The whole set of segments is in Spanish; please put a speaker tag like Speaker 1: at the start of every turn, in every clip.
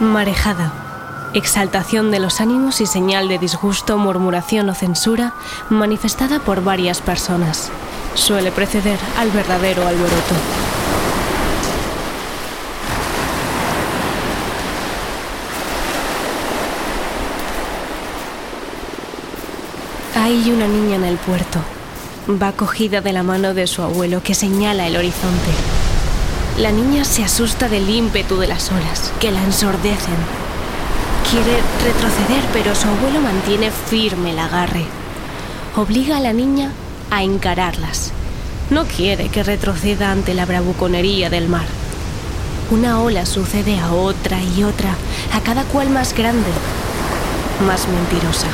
Speaker 1: Marejada. Exaltación de los ánimos y señal de disgusto, murmuración o censura manifestada por varias personas. Suele preceder al verdadero alboroto. Hay una niña en el puerto. Va cogida de la mano de su abuelo que señala el horizonte. La niña se asusta del ímpetu de las olas, que la ensordecen. Quiere retroceder, pero su abuelo mantiene firme el agarre. Obliga a la niña a encararlas. No quiere que retroceda ante la bravuconería del mar. Una ola sucede a otra y otra, a cada cual más grande, más mentirosa.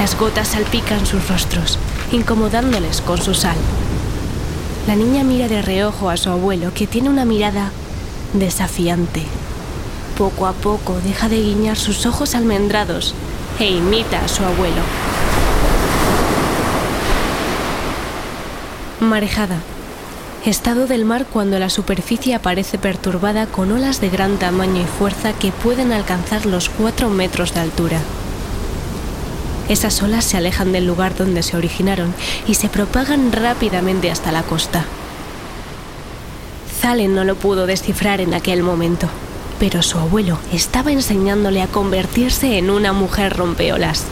Speaker 1: Las gotas salpican sus rostros, incomodándoles con su sal. La niña mira de reojo a su abuelo, que tiene una mirada desafiante. Poco a poco deja de guiñar sus ojos almendrados e imita a su abuelo. Marejada. Estado del mar cuando la superficie aparece perturbada con olas de gran tamaño y fuerza que pueden alcanzar los 4 metros de altura. Esas olas se alejan del lugar donde se originaron y se propagan rápidamente hasta la costa. Zalen no lo pudo descifrar en aquel momento, pero su abuelo estaba enseñándole a convertirse en una mujer rompeolas.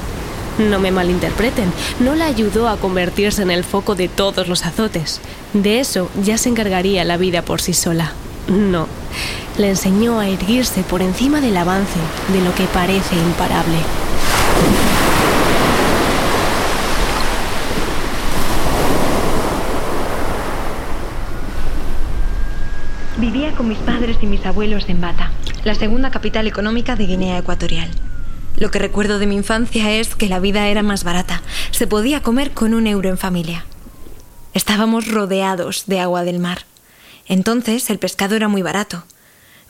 Speaker 1: No me malinterpreten, no la ayudó a convertirse en el foco de todos los azotes. De eso ya se encargaría la vida por sí sola. No, le enseñó a erguirse por encima del avance de lo que parece imparable.
Speaker 2: Vivía con mis padres y mis abuelos en Bata, la segunda capital económica de Guinea Ecuatorial. Lo que recuerdo de mi infancia es que la vida era más barata. Se podía comer con un euro en familia. Estábamos rodeados de agua del mar. Entonces el pescado era muy barato.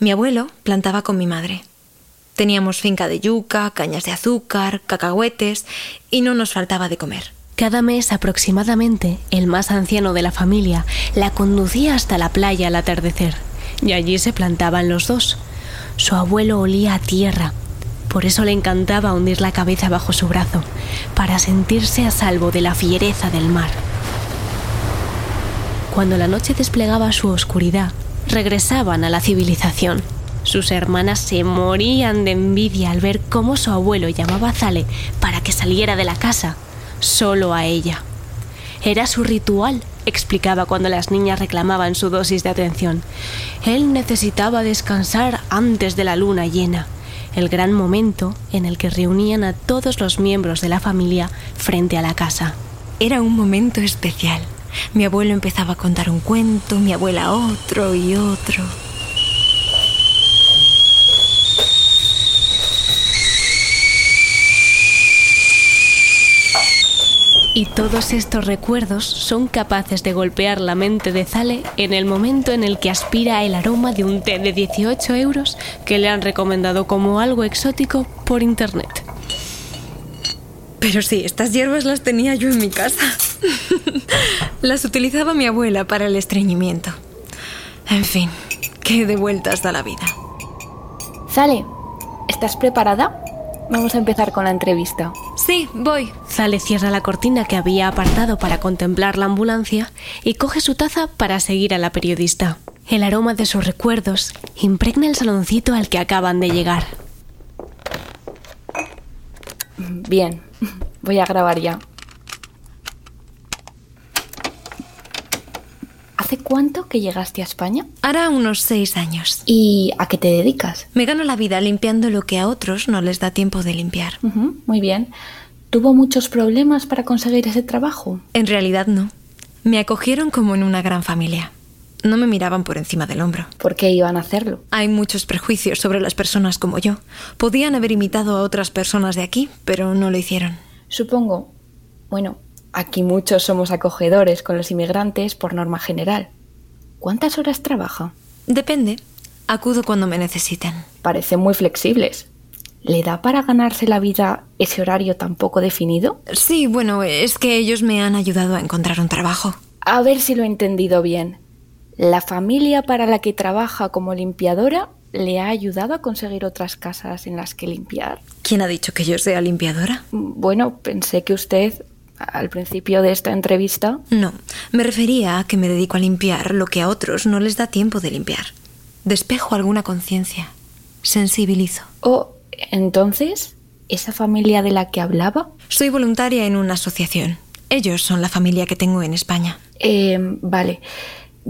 Speaker 2: Mi abuelo plantaba con mi madre. Teníamos finca de yuca, cañas de azúcar, cacahuetes y no nos faltaba de comer.
Speaker 1: Cada mes aproximadamente, el más anciano de la familia la conducía hasta la playa al atardecer, y allí se plantaban los dos. Su abuelo olía a tierra, por eso le encantaba hundir la cabeza bajo su brazo, para sentirse a salvo de la fiereza del mar. Cuando la noche desplegaba su oscuridad, regresaban a la civilización. Sus hermanas se morían de envidia al ver cómo su abuelo llamaba a Zale para que saliera de la casa solo a ella. Era su ritual, explicaba cuando las niñas reclamaban su dosis de atención. Él necesitaba descansar antes de la luna llena, el gran momento en el que reunían a todos los miembros de la familia frente a la casa.
Speaker 2: Era un momento especial. Mi abuelo empezaba a contar un cuento, mi abuela otro y otro.
Speaker 1: Y todos estos recuerdos son capaces de golpear la mente de Zale en el momento en el que aspira el aroma de un té de 18 euros que le han recomendado como algo exótico por internet.
Speaker 2: Pero sí, estas hierbas las tenía yo en mi casa. las utilizaba mi abuela para el estreñimiento. En fin, qué de vueltas da la vida.
Speaker 3: Zale, ¿estás preparada? Vamos a empezar con la entrevista.
Speaker 2: Sí, voy.
Speaker 1: Zale cierra la cortina que había apartado para contemplar la ambulancia y coge su taza para seguir a la periodista. El aroma de sus recuerdos impregna el saloncito al que acaban de llegar.
Speaker 3: Bien, voy a grabar ya. ¿Hace cuánto que llegaste a España?
Speaker 2: Hará unos seis años.
Speaker 3: ¿Y a qué te dedicas?
Speaker 2: Me gano la vida limpiando lo que a otros no les da tiempo de limpiar.
Speaker 3: Ujú, muy bien. ¿Tuvo muchos problemas para conseguir ese trabajo?
Speaker 2: En realidad no. Me acogieron como en una gran familia. No me miraban por encima del hombro.
Speaker 3: ¿Por qué iban a hacerlo?
Speaker 2: Hay muchos prejuicios sobre las personas como yo. Podían haber imitado a otras personas de aquí, pero no lo hicieron.
Speaker 3: Supongo. Bueno, aquí muchos somos acogedores con los inmigrantes por norma general. ¿Cuántas horas trabaja?
Speaker 2: Depende. Acudo cuando me necesiten.
Speaker 3: Parecen muy flexibles. ¿Le da para ganarse la vida ese horario tan poco definido?
Speaker 2: Sí, bueno, es que ellos me han ayudado a encontrar un trabajo.
Speaker 3: A ver si lo he entendido bien. La familia para la que trabaja como limpiadora le ha ayudado a conseguir otras casas en las que limpiar.
Speaker 2: ¿Quién ha dicho que yo sea limpiadora?
Speaker 3: Bueno, pensé que usted, al principio de esta entrevista...
Speaker 2: No, me refería a que me dedico a limpiar lo que a otros no les da tiempo de limpiar. Despejo alguna conciencia. Sensibilizo.
Speaker 3: Oh, entonces, ¿esa familia de la que hablaba?
Speaker 2: Soy voluntaria en una asociación. Ellos son la familia que tengo en España.
Speaker 3: Eh, vale.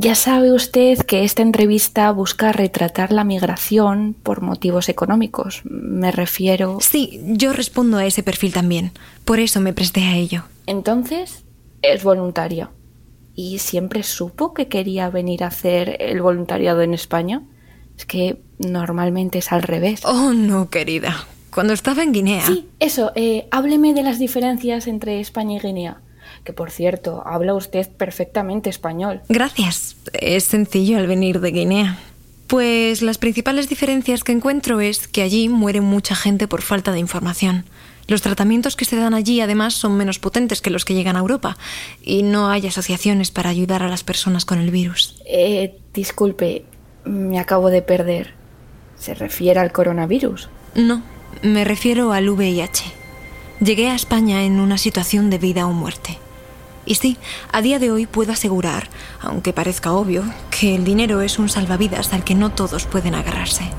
Speaker 3: Ya sabe usted que esta entrevista busca retratar la migración por motivos económicos. Me refiero...
Speaker 2: Sí, yo respondo a ese perfil también. Por eso me presté a ello.
Speaker 3: Entonces, es voluntaria. ¿Y siempre supo que quería venir a hacer el voluntariado en España? Es que normalmente es al revés.
Speaker 2: Oh, no, querida. Cuando estaba en Guinea.
Speaker 3: Sí, eso. Eh, hábleme de las diferencias entre España y Guinea. Que por cierto, habla usted perfectamente español.
Speaker 2: Gracias. Es sencillo al venir de Guinea. Pues las principales diferencias que encuentro es que allí muere mucha gente por falta de información. Los tratamientos que se dan allí además son menos potentes que los que llegan a Europa y no hay asociaciones para ayudar a las personas con el virus.
Speaker 3: Eh, disculpe, me acabo de perder. ¿Se refiere al coronavirus?
Speaker 2: No, me refiero al VIH. Llegué a España en una situación de vida o muerte. Y sí, a día de hoy puedo asegurar, aunque parezca obvio, que el dinero es un salvavidas al que no todos pueden agarrarse.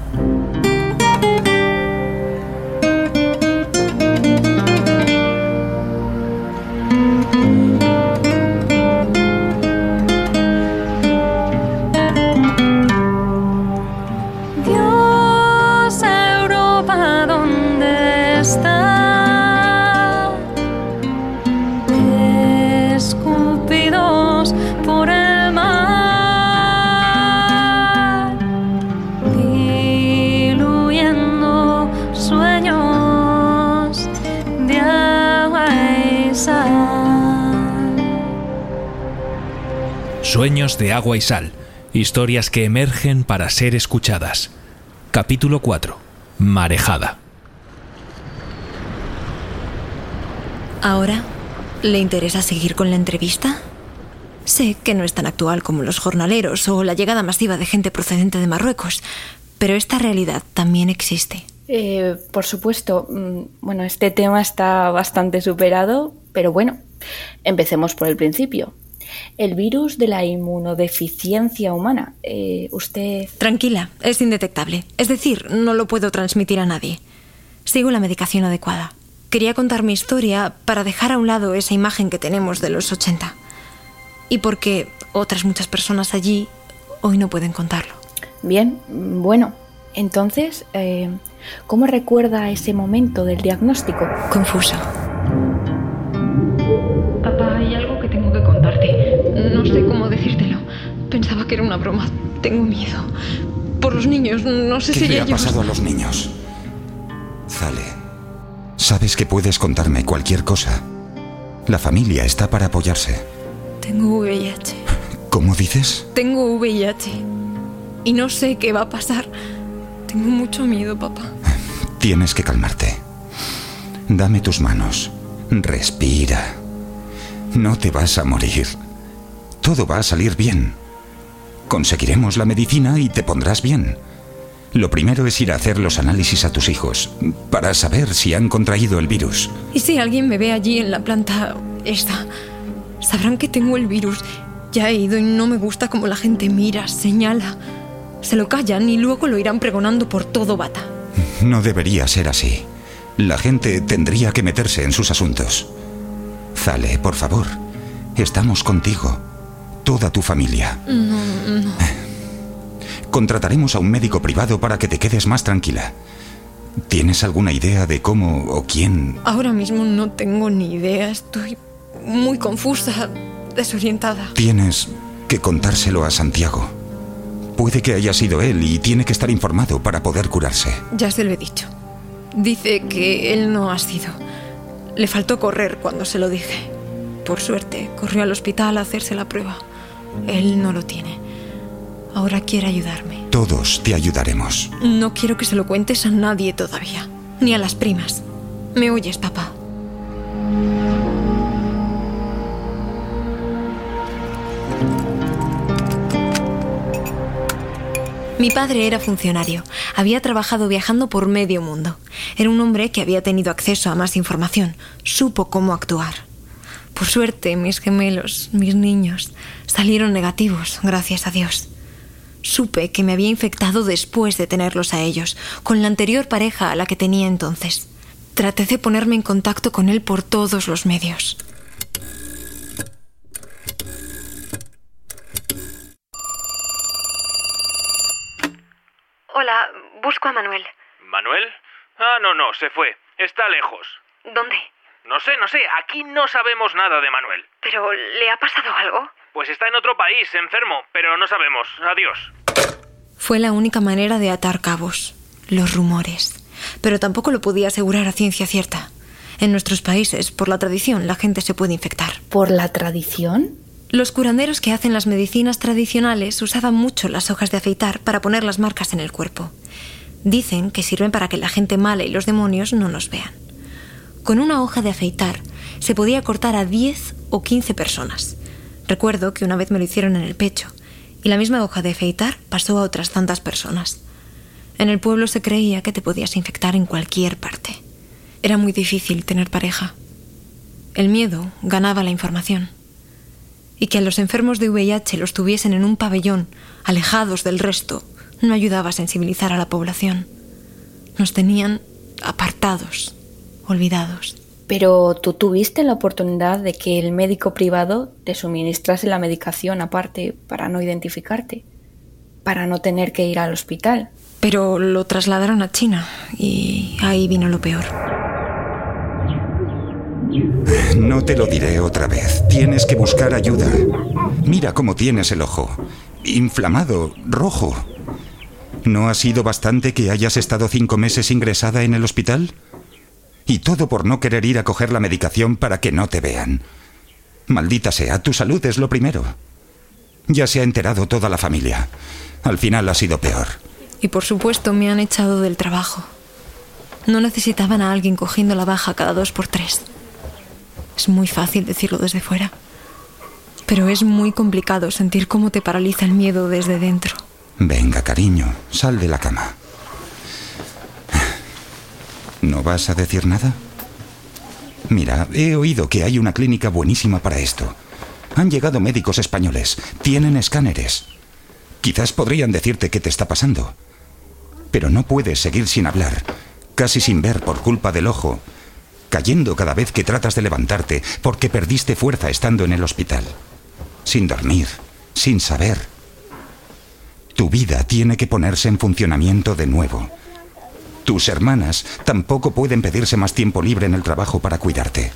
Speaker 4: Sueños de agua y sal.
Speaker 5: Historias que emergen para ser escuchadas. Capítulo 4. Marejada.
Speaker 2: ¿Ahora le interesa seguir con la entrevista? Sé que no es tan actual como los jornaleros o la llegada masiva de gente procedente de Marruecos, pero esta realidad también existe.
Speaker 3: Eh, por supuesto. mm, Bueno, este tema está bastante superado, pero bueno, empecemos por el principio. El virus de la inmunodeficiencia humana. Eh, usted...
Speaker 2: Tranquila, es indetectable. Es decir, no lo puedo transmitir a nadie. Sigo la medicación adecuada. Quería contar mi historia para dejar a un lado esa imagen que tenemos de los 80. Y porque otras muchas personas allí hoy no pueden contarlo.
Speaker 3: Bien, bueno. Entonces, eh, ¿cómo recuerda ese momento del diagnóstico?
Speaker 2: Confuso.
Speaker 1: Que era una broma. Tengo miedo. Por los niños, no sé
Speaker 6: ¿Qué
Speaker 1: si
Speaker 6: le ha
Speaker 1: ellos...
Speaker 6: pasado a los niños? Zale, sabes que puedes contarme cualquier cosa. La familia está para apoyarse.
Speaker 2: Tengo VIH.
Speaker 6: ¿Cómo dices?
Speaker 2: Tengo VIH. Y no sé qué va a pasar. Tengo mucho miedo, papá.
Speaker 6: Tienes que calmarte. Dame tus manos. Respira. No te vas a morir. Todo va a salir bien. Conseguiremos la medicina y te pondrás bien. Lo primero es ir a hacer los análisis a tus hijos para saber si han contraído el virus.
Speaker 2: ¿Y si alguien me ve allí en la planta esta? Sabrán que tengo el virus. Ya he ido y no me gusta como la gente mira, señala. Se lo callan y luego lo irán pregonando por todo Bata.
Speaker 6: No debería ser así. La gente tendría que meterse en sus asuntos. Zale, por favor. Estamos contigo. Toda tu familia.
Speaker 2: No, no.
Speaker 6: Contrataremos a un médico privado para que te quedes más tranquila. ¿Tienes alguna idea de cómo o quién?
Speaker 2: Ahora mismo no tengo ni idea. Estoy muy confusa, desorientada.
Speaker 6: Tienes que contárselo a Santiago. Puede que haya sido él y tiene que estar informado para poder curarse.
Speaker 2: Ya se lo he dicho. Dice que él no ha sido. Le faltó correr cuando se lo dije. Por suerte, corrió al hospital a hacerse la prueba. Él no lo tiene. Ahora quiere ayudarme.
Speaker 6: Todos te ayudaremos.
Speaker 2: No quiero que se lo cuentes a nadie todavía. Ni a las primas. ¿Me oyes, papá? Mi padre era funcionario. Había trabajado viajando por medio mundo. Era un hombre que había tenido acceso a más información. Supo cómo actuar. Por suerte, mis gemelos, mis niños, salieron negativos, gracias a Dios. Supe que me había infectado después de tenerlos a ellos, con la anterior pareja a la que tenía entonces. Traté de ponerme en contacto con él por todos los medios. Hola, busco a Manuel.
Speaker 5: ¿Manuel? Ah, no, no, se fue. Está lejos.
Speaker 2: ¿Dónde?
Speaker 5: No sé, no sé. Aquí no sabemos nada de Manuel.
Speaker 2: ¿Pero le ha pasado algo?
Speaker 5: Pues está en otro país, enfermo, pero no sabemos. Adiós.
Speaker 2: Fue la única manera de atar cabos. Los rumores. Pero tampoco lo podía asegurar a ciencia cierta. En nuestros países, por la tradición, la gente se puede infectar.
Speaker 3: ¿Por la tradición?
Speaker 2: Los curanderos que hacen las medicinas tradicionales usaban mucho las hojas de afeitar para poner las marcas en el cuerpo. Dicen que sirven para que la gente mala y los demonios no nos vean. Con una hoja de afeitar se podía cortar a 10 o 15 personas. Recuerdo que una vez me lo hicieron en el pecho y la misma hoja de afeitar pasó a otras tantas personas. En el pueblo se creía que te podías infectar en cualquier parte. Era muy difícil tener pareja. El miedo ganaba la información. Y que a los enfermos de VIH los tuviesen en un pabellón, alejados del resto, no ayudaba a sensibilizar a la población. Nos tenían apartados, olvidados.
Speaker 3: Pero tú tuviste la oportunidad de que el médico privado te suministrase la medicación aparte para no identificarte, para no tener que ir al hospital.
Speaker 2: Pero lo trasladaron a China y ahí vino lo peor.
Speaker 6: No te lo diré otra vez. Tienes que buscar ayuda. Mira cómo tienes el ojo. Inflamado, rojo. ¿No ha sido bastante que hayas estado cinco meses ingresada en el hospital? Y todo por no querer ir a coger la medicación para que no te vean. Maldita sea, tu salud es lo primero. Ya se ha enterado toda la familia. Al final ha sido peor.
Speaker 2: Y por supuesto me han echado del trabajo. No necesitaban a alguien cogiendo la baja cada dos por tres. Es muy fácil decirlo desde fuera. Pero es muy complicado sentir cómo te paraliza el miedo desde dentro.
Speaker 6: Venga, cariño, sal de la cama. ¿No vas a decir nada? Mira, he oído que hay una clínica buenísima para esto. Han llegado médicos españoles, tienen escáneres. Quizás podrían decirte qué te está pasando. Pero no puedes seguir sin hablar, casi sin ver por culpa del ojo, cayendo cada vez que tratas de levantarte porque perdiste fuerza estando en el hospital. Sin dormir, sin saber. Tu vida tiene que ponerse en funcionamiento de nuevo. Tus hermanas tampoco pueden pedirse más tiempo libre en el trabajo para cuidarte.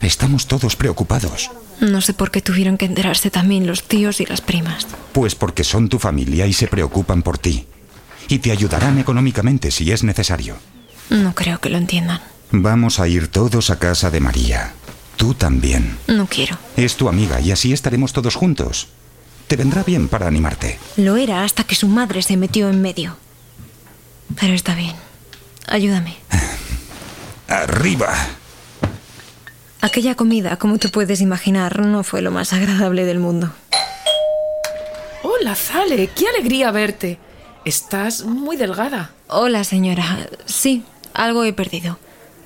Speaker 6: Estamos todos preocupados.
Speaker 2: No sé por qué tuvieron que enterarse también los tíos y las primas.
Speaker 6: Pues porque son tu familia y se preocupan por ti. Y te ayudarán económicamente si es necesario.
Speaker 2: No creo que lo entiendan.
Speaker 6: Vamos a ir todos a casa de María. Tú también.
Speaker 2: No quiero.
Speaker 6: Es tu amiga y así estaremos todos juntos. Te vendrá bien para animarte.
Speaker 2: Lo era hasta que su madre se metió en medio. Pero está bien. Ayúdame.
Speaker 6: Arriba.
Speaker 2: Aquella comida, como te puedes imaginar, no fue lo más agradable del mundo.
Speaker 7: Hola, Zale, qué alegría verte. Estás muy delgada.
Speaker 2: Hola, señora. Sí, algo he perdido.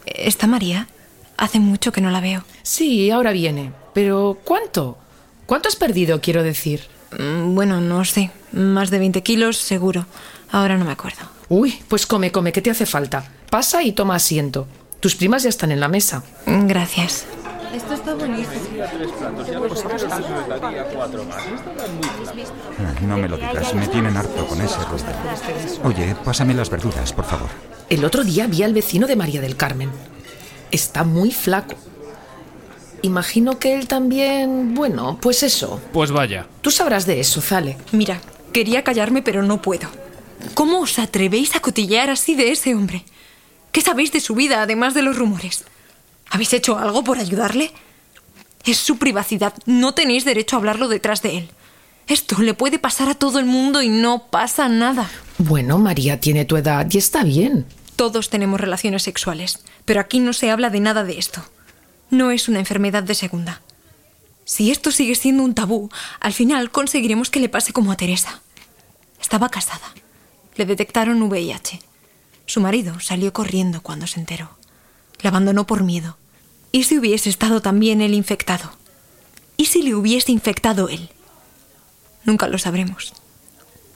Speaker 2: ¿Está María? Hace mucho que no la veo.
Speaker 7: Sí, ahora viene. Pero ¿cuánto? ¿Cuánto has perdido, quiero decir?
Speaker 2: Mm, Bueno, no sé. Más de 20 kilos, seguro. Ahora no me acuerdo.
Speaker 7: Uy, pues come, come, ¿qué te hace falta? Pasa y toma asiento. Tus primas ya están en la mesa.
Speaker 2: Gracias. Esto está buenísimo.
Speaker 6: No me lo digas, me tienen harto con ese ruido. Oye, pásame las verduras, por favor.
Speaker 7: El otro día vi al vecino de María del Carmen. Está muy flaco. Imagino que él también... Bueno, pues eso.
Speaker 5: Pues vaya.
Speaker 7: Tú sabrás de eso, Zale.
Speaker 2: Mira, quería callarme, pero no puedo. ¿Cómo os atrevéis a cotillear así de ese hombre? ¿Qué sabéis de su vida, además de los rumores? ¿Habéis hecho algo por ayudarle? Es su privacidad. No tenéis derecho a hablarlo detrás de él. Esto le puede pasar a todo el mundo y no pasa nada.
Speaker 7: Bueno, María tiene tu edad y está bien.
Speaker 2: Todos tenemos relaciones sexuales, pero aquí no se habla de nada de esto. No es una enfermedad de segunda. Si esto sigue siendo un tabú, al final conseguiremos que le pase como a Teresa. Estaba casada. Le detectaron VIH. Su marido salió corriendo cuando se enteró. La abandonó por miedo. ¿Y si hubiese estado también él infectado? ¿Y si le hubiese infectado él? Nunca lo sabremos.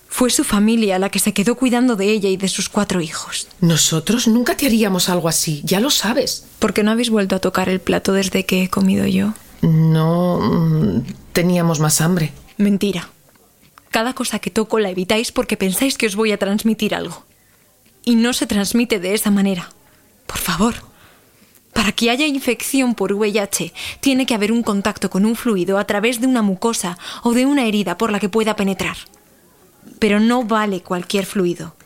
Speaker 2: Fue su familia la que se quedó cuidando de ella y de sus cuatro hijos.
Speaker 7: Nosotros nunca te haríamos algo así, ya lo sabes.
Speaker 2: ¿Por qué no habéis vuelto a tocar el plato desde que he comido yo?
Speaker 7: No... mm, teníamos más hambre.
Speaker 2: Mentira. Cada cosa que toco la evitáis porque pensáis que os voy a transmitir algo. Y no se transmite de esa manera. Por favor. Para que haya infección por VIH, tiene que haber un contacto con un fluido a través de una mucosa o de una herida por la que pueda penetrar. Pero no vale cualquier fluido.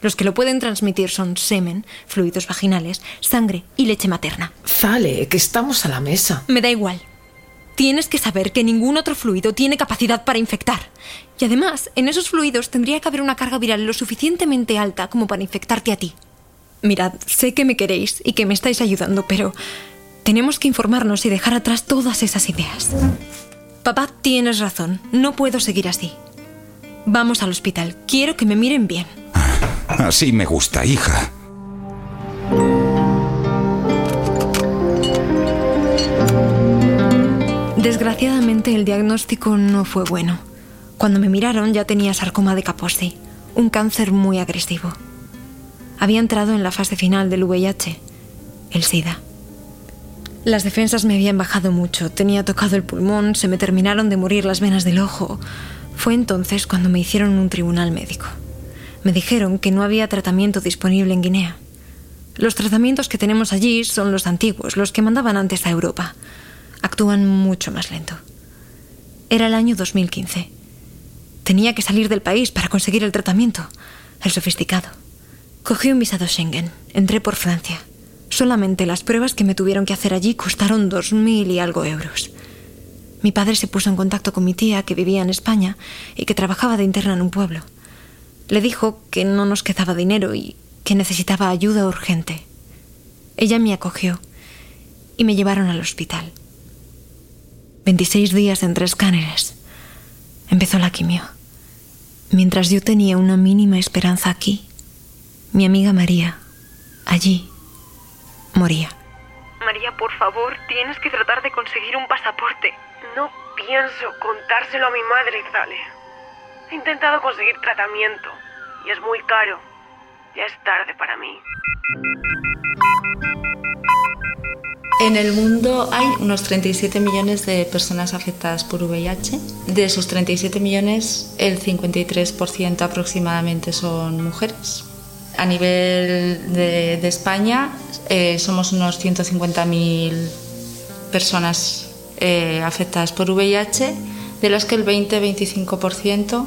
Speaker 2: Los que lo pueden transmitir son semen, fluidos vaginales, sangre y leche materna.
Speaker 7: Zale, que estamos a la mesa.
Speaker 2: Me da igual. Tienes que saber que ningún otro fluido tiene capacidad para infectar. Y además, en esos fluidos tendría que haber una carga viral lo suficientemente alta como para infectarte a ti. Mirad, sé que me queréis y que me estáis ayudando, pero tenemos que informarnos y dejar atrás todas esas ideas. Papá, tienes razón. No puedo seguir así. Vamos al hospital. Quiero que me miren bien.
Speaker 6: Así me gusta, hija.
Speaker 2: Desgraciadamente el diagnóstico no fue bueno. Cuando me miraron ya tenía sarcoma de Kaposi, un cáncer muy agresivo. Había entrado en la fase final del VIH, el SIDA. Las defensas me habían bajado mucho, tenía tocado el pulmón, se me terminaron de morir las venas del ojo. Fue entonces cuando me hicieron un tribunal médico. Me dijeron que no había tratamiento disponible en Guinea. Los tratamientos que tenemos allí son los antiguos, los que mandaban antes a Europa. Actúan mucho más lento. Era el año 2015. Tenía que salir del país para conseguir el tratamiento, el sofisticado. Cogí un visado Schengen, entré por Francia. Solamente las pruebas que me tuvieron que hacer allí costaron dos mil y algo euros. Mi padre se puso en contacto con mi tía, que vivía en España y que trabajaba de interna en un pueblo. Le dijo que no nos quedaba dinero y que necesitaba ayuda urgente. Ella me acogió y me llevaron al hospital. 26 días entre escáneres. Empezó la quimio. Mientras yo tenía una mínima esperanza aquí, mi amiga María, allí, moría.
Speaker 4: María, por favor, tienes que tratar de conseguir un pasaporte.
Speaker 8: No pienso contárselo a mi madre, Zale. He intentado conseguir tratamiento y es muy caro. Ya es tarde para mí.
Speaker 9: En el mundo hay unos 37 millones de personas afectadas por VIH. De esos 37 millones, el 53% aproximadamente son mujeres. A nivel de, España, eh, somos unos 150.000 personas eh, afectadas por VIH, de las que el 20-25%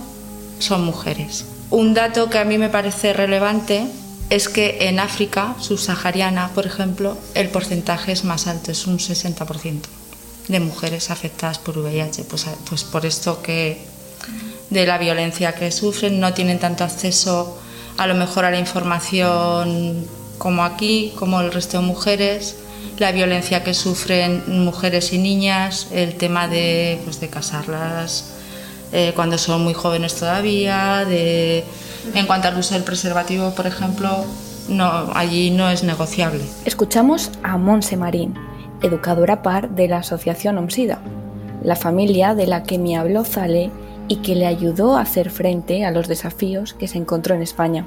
Speaker 9: son mujeres. Un dato que a mí me parece relevante es que en África subsahariana, por ejemplo, el porcentaje es más alto, es un 60% de mujeres afectadas por VIH. Pues, pues por esto que de la violencia que sufren, no tienen tanto acceso a lo mejor a la información como aquí, como el resto de mujeres, la violencia que sufren mujeres y niñas, el tema de, pues, de casarlas eh, cuando son muy jóvenes todavía, de, en cuanto al uso del preservativo, por ejemplo, no, allí no es negociable.
Speaker 3: Escuchamos a Monse Marín, educadora par de la Asociación OMSIDA, la familia de la que me habló Zale y que le ayudó a hacer frente a los desafíos que se encontró en España.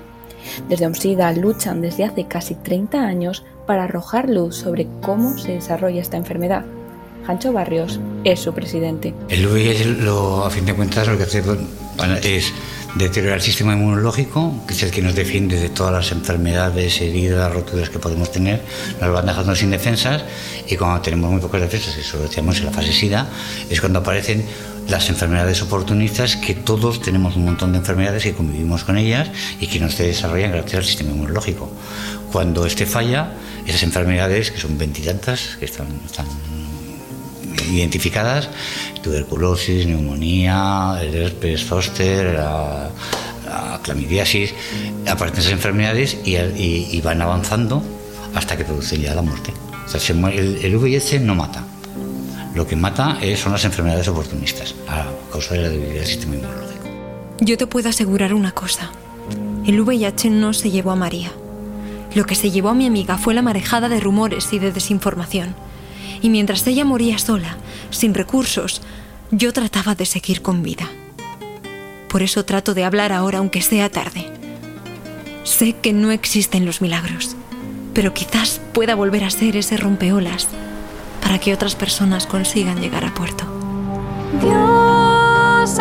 Speaker 3: Desde OMSIDA luchan desde hace casi 30 años para arrojar luz sobre cómo se desarrolla esta enfermedad. Jancho Barrios es su presidente.
Speaker 10: El VIH, lo, a fin de cuentas, lo que hace es deteriorar el sistema inmunológico, que es el que nos defiende de todas las enfermedades, heridas, roturas que podemos tener, nos van dejando sin defensas y cuando tenemos muy pocas defensas, eso lo decíamos en la fase SIDA, es cuando aparecen las enfermedades oportunistas, que todos tenemos un montón de enfermedades y convivimos con ellas y que no se desarrollan gracias al sistema inmunológico. Cuando este falla, esas enfermedades, que son veintitantas, que están, están identificadas, tuberculosis, neumonía, el herpes zoster, la, clamidiasis, aparecen esas enfermedades y, van avanzando hasta que producen ya la muerte. el, el VIH no mata. Lo que mata son las enfermedades oportunistas a causa de la debilidad del sistema inmunológico.
Speaker 2: Yo te puedo asegurar una cosa. El VIH no se llevó a María. Lo que se llevó a mi amiga fue la marejada de rumores y de desinformación y mientras ella moría sola, sin recursos, yo trataba de seguir con vida. Por eso trato de hablar ahora aunque sea tarde. Sé que no existen los milagros, pero quizás pueda volver a ser ese rompeolas para que otras personas consigan llegar a puerto.
Speaker 11: Dios,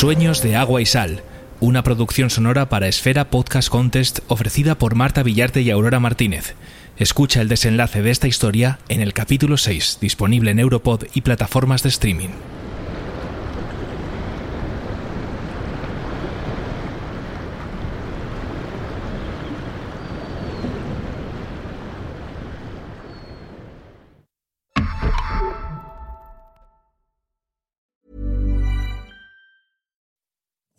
Speaker 5: Sueños de agua y sal, una producción sonora para Esfera Podcast Contest ofrecida por Marta Villarte y Aurora Martínez. Escucha el desenlace de esta historia en el capítulo 6, disponible en Europod y plataformas de streaming.